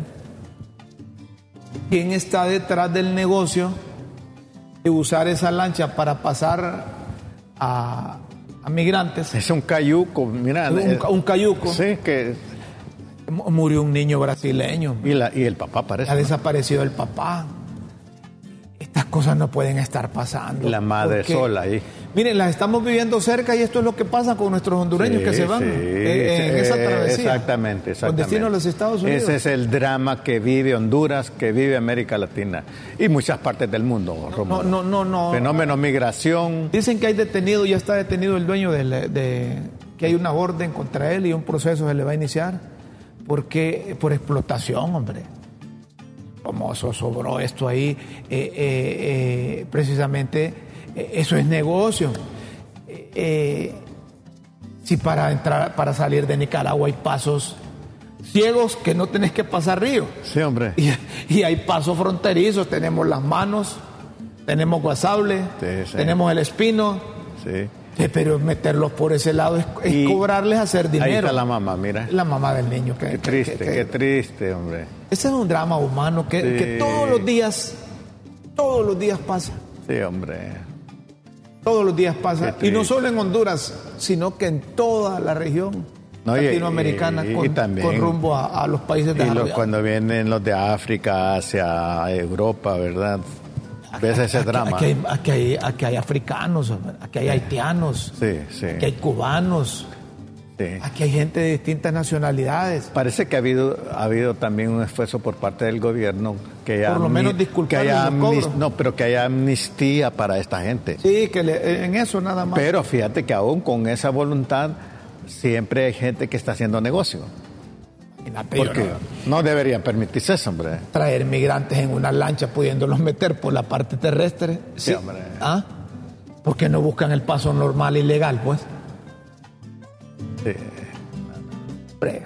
¿Quién está detrás del negocio de usar esa lancha para pasar a, a migrantes? es un cayuco, mira. Un, un cayuco. Sí, que. Mu- Murió un niño brasileño. Y, la- y el papá parece. Ha ¿no? desaparecido el papá. Estas cosas no pueden estar pasando. La madre Porque, sola ahí. Miren, las estamos viviendo cerca y esto es lo que pasa con nuestros hondureños Sí, que se van sí, eh, en esa travesía. Exactamente, exactamente. Con destino a los Estados Unidos. Ese es el drama que vive Honduras, que vive América Latina y muchas partes del mundo. Rómulo. no, no, no. Fenómeno migración. Dicen que hay detenido, ya está detenido el dueño del- de, que hay una orden contra él y un proceso se le va a iniciar porque por explotación, hombre. Como sobró esto ahí, eh, eh, eh, precisamente eso es negocio. Si para entrar, para salir de Nicaragua hay pasos ciegos que no tenés que pasar río. Sí, hombre. <laughs> Y, y hay pasos fronterizos, tenemos las manos, tenemos Guasable, Sí, sí. tenemos el espino, Sí. Eh, pero meterlos por ese lado es, cobrarles hacer dinero. Ahí está la mamá, mira. La mamá del niño. Que, Qué triste, que- que- qué triste, hombre. Ese es un drama humano que, Sí. que todos los días, todos los días pasa. Sí, hombre. Todos los días pasa. Y no solo en Honduras, sino que en toda la región No, latinoamericana y- y con, también- con rumbo a, a los países Y los- cuando vienen los de África hacia Europa, ¿verdad? Ves ese Aquí- drama. Aquí hay, aquí hay- aquí hay africanos, aquí hay haitianos, Sí, sí. aquí hay cubanos, sí. aquí hay gente de distintas nacionalidades. Parece que ha habido, ha habido también un esfuerzo por parte del gobierno que haya, Por lo menos que haya no, pero que haya amnistía para esta gente. Sí, que le- en eso nada más. Pero fíjate que aún con esa voluntad siempre hay gente que está haciendo negocio. Yo Porque no- debería permitirse eso, hombre. traer migrantes en una lancha pudiéndolos meter por la parte terrestre. Sí, hombre. ¿Ah? Porque no buscan el paso normal y legal, pues. Sí. Hombre,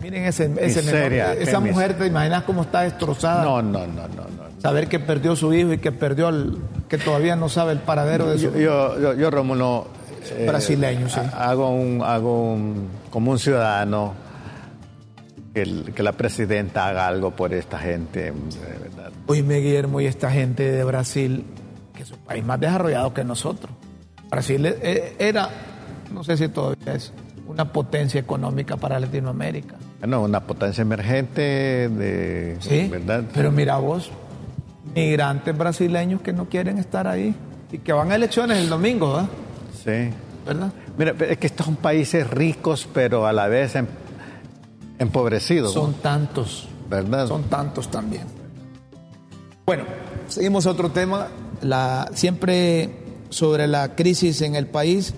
Miren ese, ese Miseria, menor. qué Esa mujer, ¿te imaginas cómo está destrozada? No, no, no, no, no. Saber que perdió su hijo y que perdió al, que todavía no sabe el paradero de su Yo, yo, yo, yo, Rómulo, eh, brasileño, sí. hago un, hago un, como un ciudadano que, el- que la presidenta haga algo por esta gente, de verdad. Oíme, Guillermo, y esta gente de Brasil, que es un país más desarrollado que nosotros. Brasil eh, era, no sé si todavía es, una potencia económica para Latinoamérica. Bueno, una potencia emergente de Sí, verdad. pero mira vos, migrantes brasileños que no quieren estar ahí y que van a elecciones el domingo, ¿verdad? Sí. ¿verdad? Mira, es que estos son países ricos, pero a la vez em- empobrecidos, Son tantos, ¿verdad? son tantos también. Bueno, seguimos a otro tema, la, siempre sobre la crisis en el país,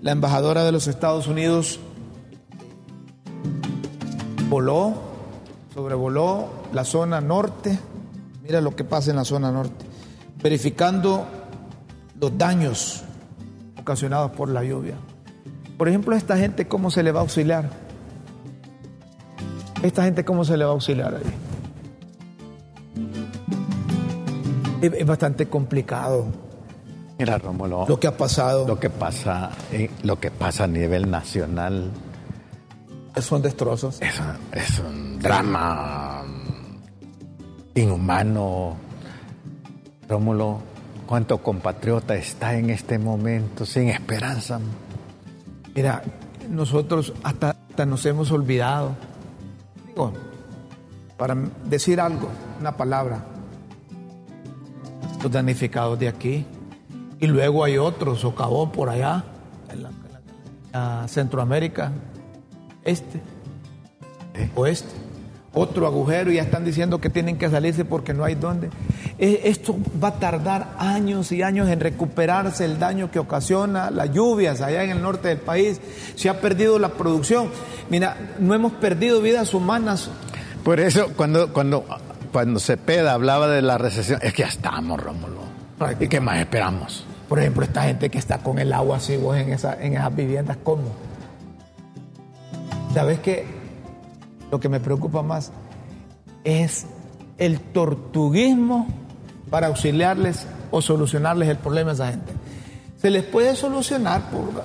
la embajadora de los Estados Unidos voló, sobrevoló la zona norte, mira lo que pasa en la zona norte, verificando los daños ocasionados por la lluvia. Por ejemplo, a esta gente, ¿cómo se le va a auxiliar? ¿Esta gente cómo se le va a auxiliar ahí? Es, bastante complicado. Mira, Rómulo. Lo que ha pasado. Lo que pasa, eh, lo que pasa a nivel nacional. Son destrozos. Es es un drama inhumano. Rómulo, ¿cuánto compatriota está en este momento sin esperanza? Mira, nosotros hasta, nos hemos olvidado. Para decir algo, una palabra, los damnificados de aquí. Y luego hay otros, socavón por allá, en la, Centroamérica, este, oeste otro agujero y ya están diciendo que tienen que salirse porque no hay dónde. E, esto va a tardar años y años en recuperarse el daño que ocasiona las lluvias allá en el norte del país. Se ha perdido la producción. Mira, no hemos perdido vidas humanas. Por eso, cuando, cuando, cuando Cepeda hablaba de la recesión, es que ya estamos, Rómulo. ¿Y qué más esperamos? Por ejemplo, esta gente que está con el agua así, vos en, esa, en esas viviendas, ¿cómo? ¿Sabes qué? Lo que me preocupa más es el tortuguismo para auxiliarles o solucionarles el problema a esa gente. Se les puede solucionar por,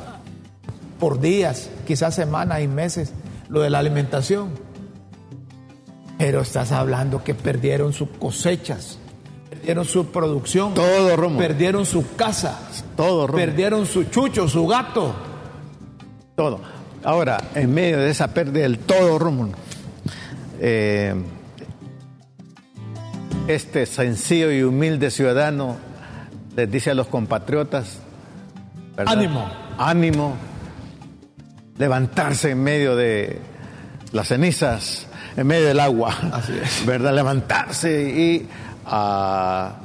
por días, quizás semanas y meses, lo de la alimentación. Pero estás hablando que perdieron sus cosechas, perdieron su producción, todo Romo. perdieron su casa, todo perdieron su chucho, su gato. Todo. Ahora, en medio de esa pérdida del todo, Romo, eh, este sencillo y humilde ciudadano les dice a los compatriotas, ánimo, ánimo, levantarse en medio de las cenizas, en medio del agua, ¿verdad? Levantarse y ah,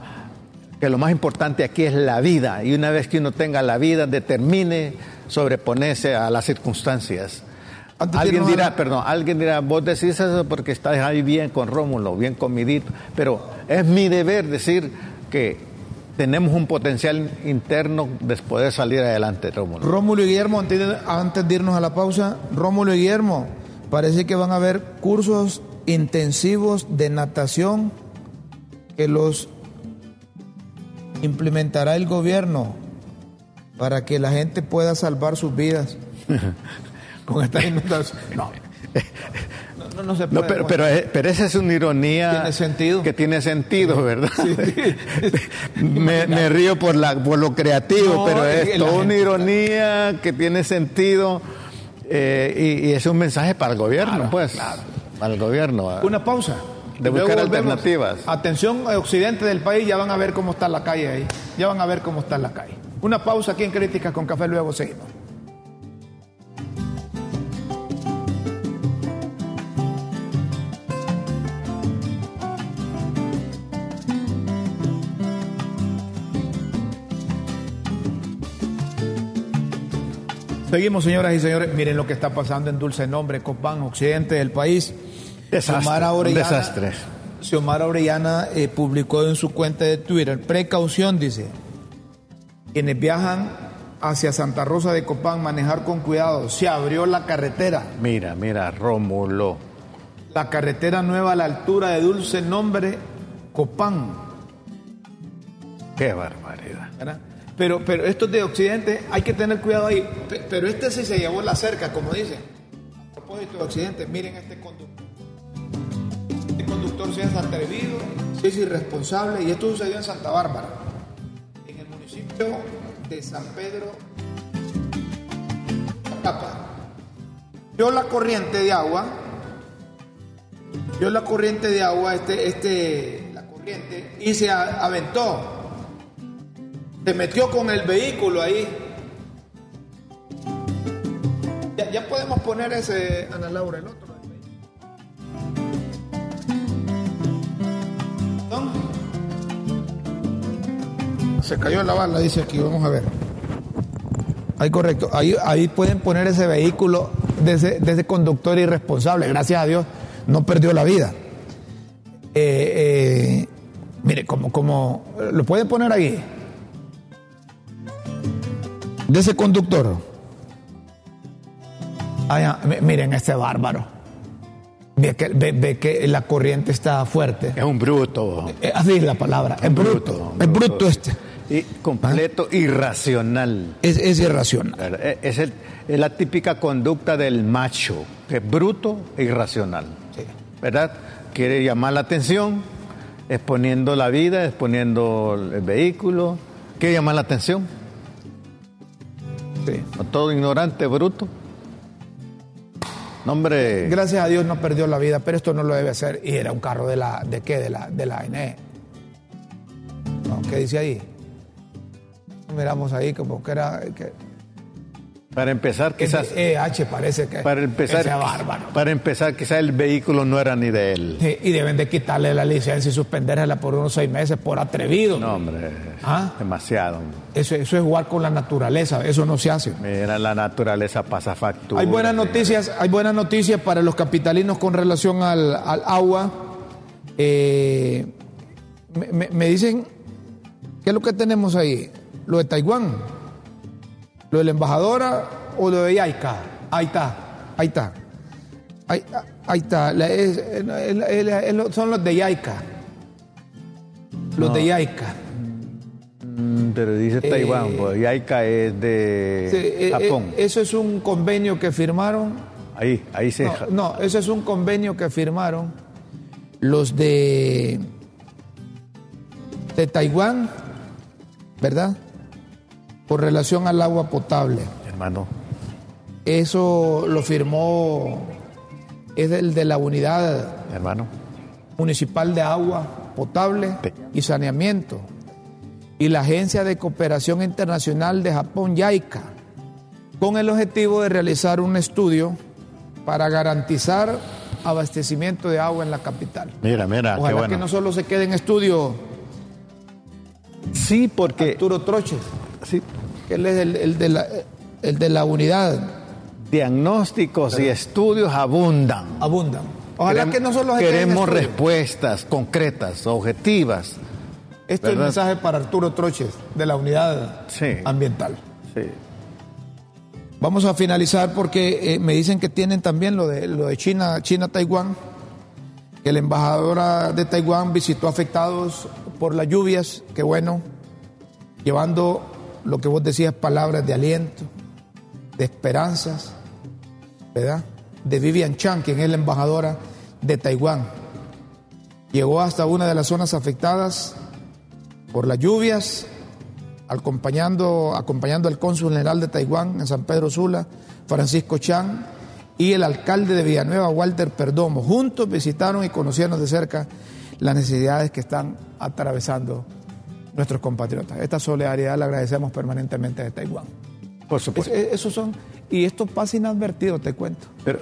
que lo más importante aquí es la vida. Y una vez que uno tenga la vida determine sobreponerse a las circunstancias alguien dirá, perdón, alguien dirá, vos decís eso porque estás ahí bien con Rómulo, bien comidito, pero es mi deber decir que tenemos un potencial interno de poder salir adelante, Rómulo. Rómulo y Guillermo, antes de irnos a la pausa, Rómulo y Guillermo, parece que van a haber cursos intensivos de natación que los implementará el gobierno para que la gente pueda salvar sus vidas. <laughs> con esta <laughs> inundación. No. No, no, se puede, pero, pero, pero, esa es una ironía ¿Tiene sentido? que tiene sentido, ¿verdad? <laughs> me, me, río por, la, por lo creativo, pero es toda una ironía que tiene sentido eh, y, y, es un mensaje para el gobierno, pues. Claro. Para el gobierno. Una pausa. De buscar alternativas. Atención, occidente del país, ya van a ver cómo está la calle ahí. Ya van a ver cómo está la calle. Una pausa aquí en Críticas con Café, luego seguimos. Seguimos, señoras y señores. Miren lo que está pasando en Dulce Nombre, Copán, occidente del país. Desastre, Orellana, desastre. Xiomara Orellana eh, publicó en su cuenta de Twitter, precaución, dice, quienes viajan hacia Santa Rosa de Copán, manejar con cuidado, se abrió la carretera. Mira, mira, Rómulo. La carretera nueva a la altura de Dulce Nombre, Copán. Qué barbaridad. Pero, pero estos de Occidente hay que tener cuidado ahí. Pero este sí se llevó la cerca, como dicen. A propósito de Occidente, miren este conductor. Este conductor se es atrevido, es irresponsable y esto sucedió en Santa Bárbara, en el municipio de San Pedro Capa. Vio la corriente de agua, vio la corriente de agua, este, este, la corriente, y se aventó se metió con el vehículo ahí. Ya, podemos poner ese, Ana Laura, el otro. Se cayó la bala, dice aquí, vamos a ver. Ahí correcto. Ahí, ahí pueden poner ese vehículo de ese, conductor irresponsable. Gracias a Dios no perdió la vida. Eh, eh, mire, como, como lo pueden poner ahí de ese conductor. miren este bárbaro. Ve que, ve, que la corriente está fuerte. Es un bruto. Eh, así es la palabra, es bruto. Es bruto este. Y completo irracional. Es, es irracional. Es, es, la típica conducta del macho, que es bruto e irracional. ¿Verdad? Quiere llamar la atención, exponiendo la vida, exponiendo el vehículo. Quiere llamar la atención. Sí. todo ignorante, bruto. Nombre. Gracias a Dios no perdió la vida, pero esto no lo debe hacer. Y era un carro de la, ¿de qué? De la, de la ANE. ¿Qué dice ahí? Miramos ahí como que era. Que, para empezar, quizás. EH parece que. Para empezar. bárbaro. Para empezar, quizás el vehículo no era ni de él. y deben de quitarle la licencia y suspenderla por unos seis meses por atrevido. No, hombre. ¿Ah? Demasiado. Eso, eso es jugar con la naturaleza. Eso no se hace. Mira, la naturaleza pasa factura. Hay buenas noticias, hay buenas noticias para los capitalinos con relación al, agua. Eh, me, me dicen. ¿Qué es lo que tenemos ahí? Lo de Taiwán. ¿Lo de la embajadora o lo de Yaica? Ahí está, ahí está. Ahí, está. son los de Yaica. Los de Yaica. Mm, pero dice Taiwán, eh, pues Yaica es de eh, eh, Japón. eso es un convenio que firmaron. Ahí, ahí se. No, no, eso es un convenio que firmaron los de de Taiwán, ¿verdad? Por relación al agua potable. Hermano. Eso lo firmó, es el de la unidad Hermano. municipal de agua potable y saneamiento y la Agencia de Cooperación Internacional de Japón, YAICA, con el objetivo de realizar un estudio para garantizar abastecimiento de agua en la capital. Mira, mira, Ojalá qué bueno. que no solo se quede en estudio. Sí, porque Arturo Troches. Sí, él es el, de, la, el de la unidad. Diagnósticos y estudios abundan. Abundan. Ojalá que no solo Queremos respuestas concretas, objetivas. Este es el mensaje para Arturo Troches, de la unidad ambiental. Sí. Vamos a finalizar porque eh, me dicen que tienen también lo de, lo de China, China-Taiwán, que la embajadora de Taiwán visitó afectados por las lluvias, que bueno, llevando lo que vos decías, palabras de aliento, de esperanzas, ¿verdad? De Vivian Chan, quien es la embajadora de Taiwán. Llegó hasta una de las zonas afectadas por las lluvias, acompañando, acompañando al cónsul general de Taiwán en San Pedro Sula, Francisco Chan, y el alcalde de Villanueva, Walter Perdomo. Juntos visitaron y conocieron de cerca las necesidades que están atravesando nuestros compatriotas. Esta solidaridad la agradecemos permanentemente de Taiwán. Por supuesto. esos son, y esto pasa inadvertido, te cuento. Pero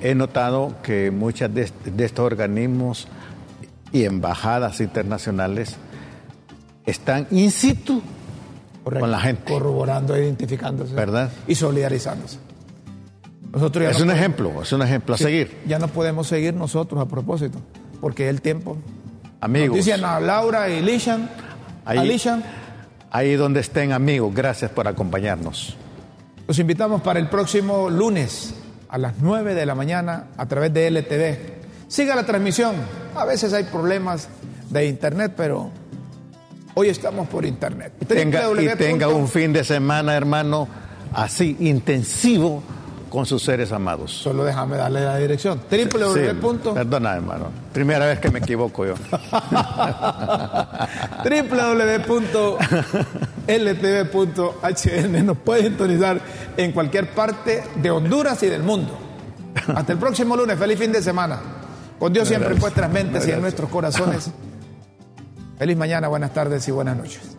he notado que muchos de, estos organismos y embajadas internacionales están in situ con la gente. Corroborando, identificándose. ¿Verdad? Y solidarizándose. Nosotros es un ejemplo, es un ejemplo a seguir. Ya no podemos seguir nosotros a propósito, porque el tiempo. Amigos. Dicen a Laura y Lishan Ahí, Ahí donde estén amigos, gracias por acompañarnos. Los invitamos para el próximo lunes a las 9 de la mañana a través de LTV. Siga la transmisión. A veces hay problemas de internet, pero hoy estamos por internet. Tenga, y tenga un fin de semana, hermano, así intensivo con sus seres amados. Solo déjame darle la dirección. www. perdona, hermano. Primera vez que me equivoco yo. <laughs> www.ltv.hn nos puede sintonizar en cualquier parte de Honduras y del mundo. Hasta el próximo lunes. Feliz fin de semana. Con Dios siempre en vuestras mentes y en nuestros corazones. Feliz mañana, buenas tardes y buenas noches.